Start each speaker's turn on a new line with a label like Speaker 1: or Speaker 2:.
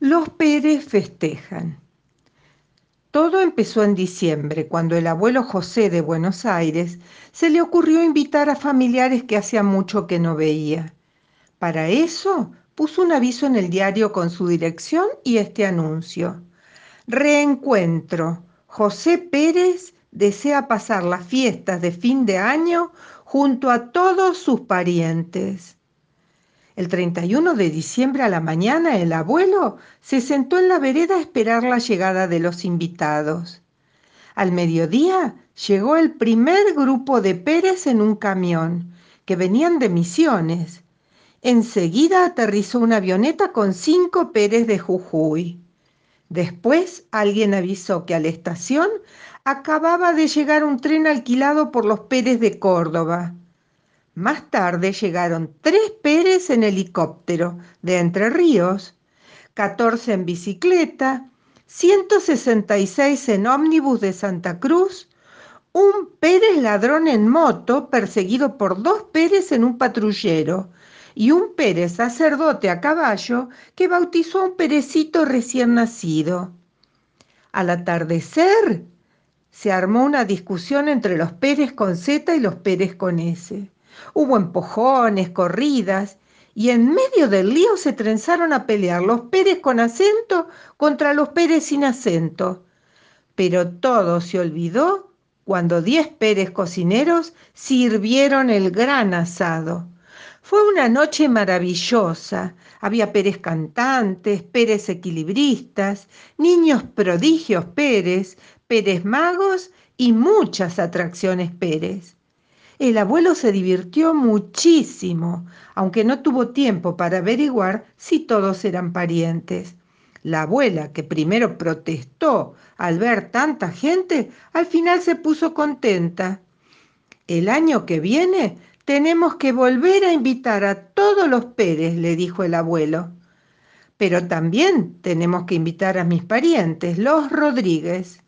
Speaker 1: Los Pérez festejan. Todo empezó en diciembre, cuando el abuelo José de Buenos Aires se le ocurrió invitar a familiares que hacía mucho que no veía. Para eso puso un aviso en el diario con su dirección y este anuncio. Reencuentro. José Pérez desea pasar las fiestas de fin de año junto a todos sus parientes. El 31 de diciembre a la mañana el abuelo se sentó en la vereda a esperar la llegada de los invitados. Al mediodía llegó el primer grupo de Pérez en un camión, que venían de Misiones. Enseguida aterrizó una avioneta con cinco Pérez de Jujuy. Después alguien avisó que a la estación acababa de llegar un tren alquilado por los Pérez de Córdoba. Más tarde llegaron tres Pérez en helicóptero de Entre Ríos, 14 en bicicleta, 166 en ómnibus de Santa Cruz, un Pérez ladrón en moto perseguido por dos Pérez en un patrullero y un Pérez sacerdote a caballo que bautizó a un Perecito recién nacido. Al atardecer se armó una discusión entre los Pérez con Z y los Pérez con S. Hubo empujones, corridas, y en medio del lío se trenzaron a pelear los Pérez con acento contra los Pérez sin acento. Pero todo se olvidó cuando diez Pérez cocineros sirvieron el gran asado. Fue una noche maravillosa. Había Pérez cantantes, Pérez equilibristas, niños prodigios Pérez, Pérez magos y muchas atracciones Pérez. El abuelo se divirtió muchísimo, aunque no tuvo tiempo para averiguar si todos eran parientes. La abuela, que primero protestó al ver tanta gente, al final se puso contenta. El año que viene tenemos que volver a invitar a todos los Pérez, le dijo el abuelo. Pero también tenemos que invitar a mis parientes, los Rodríguez.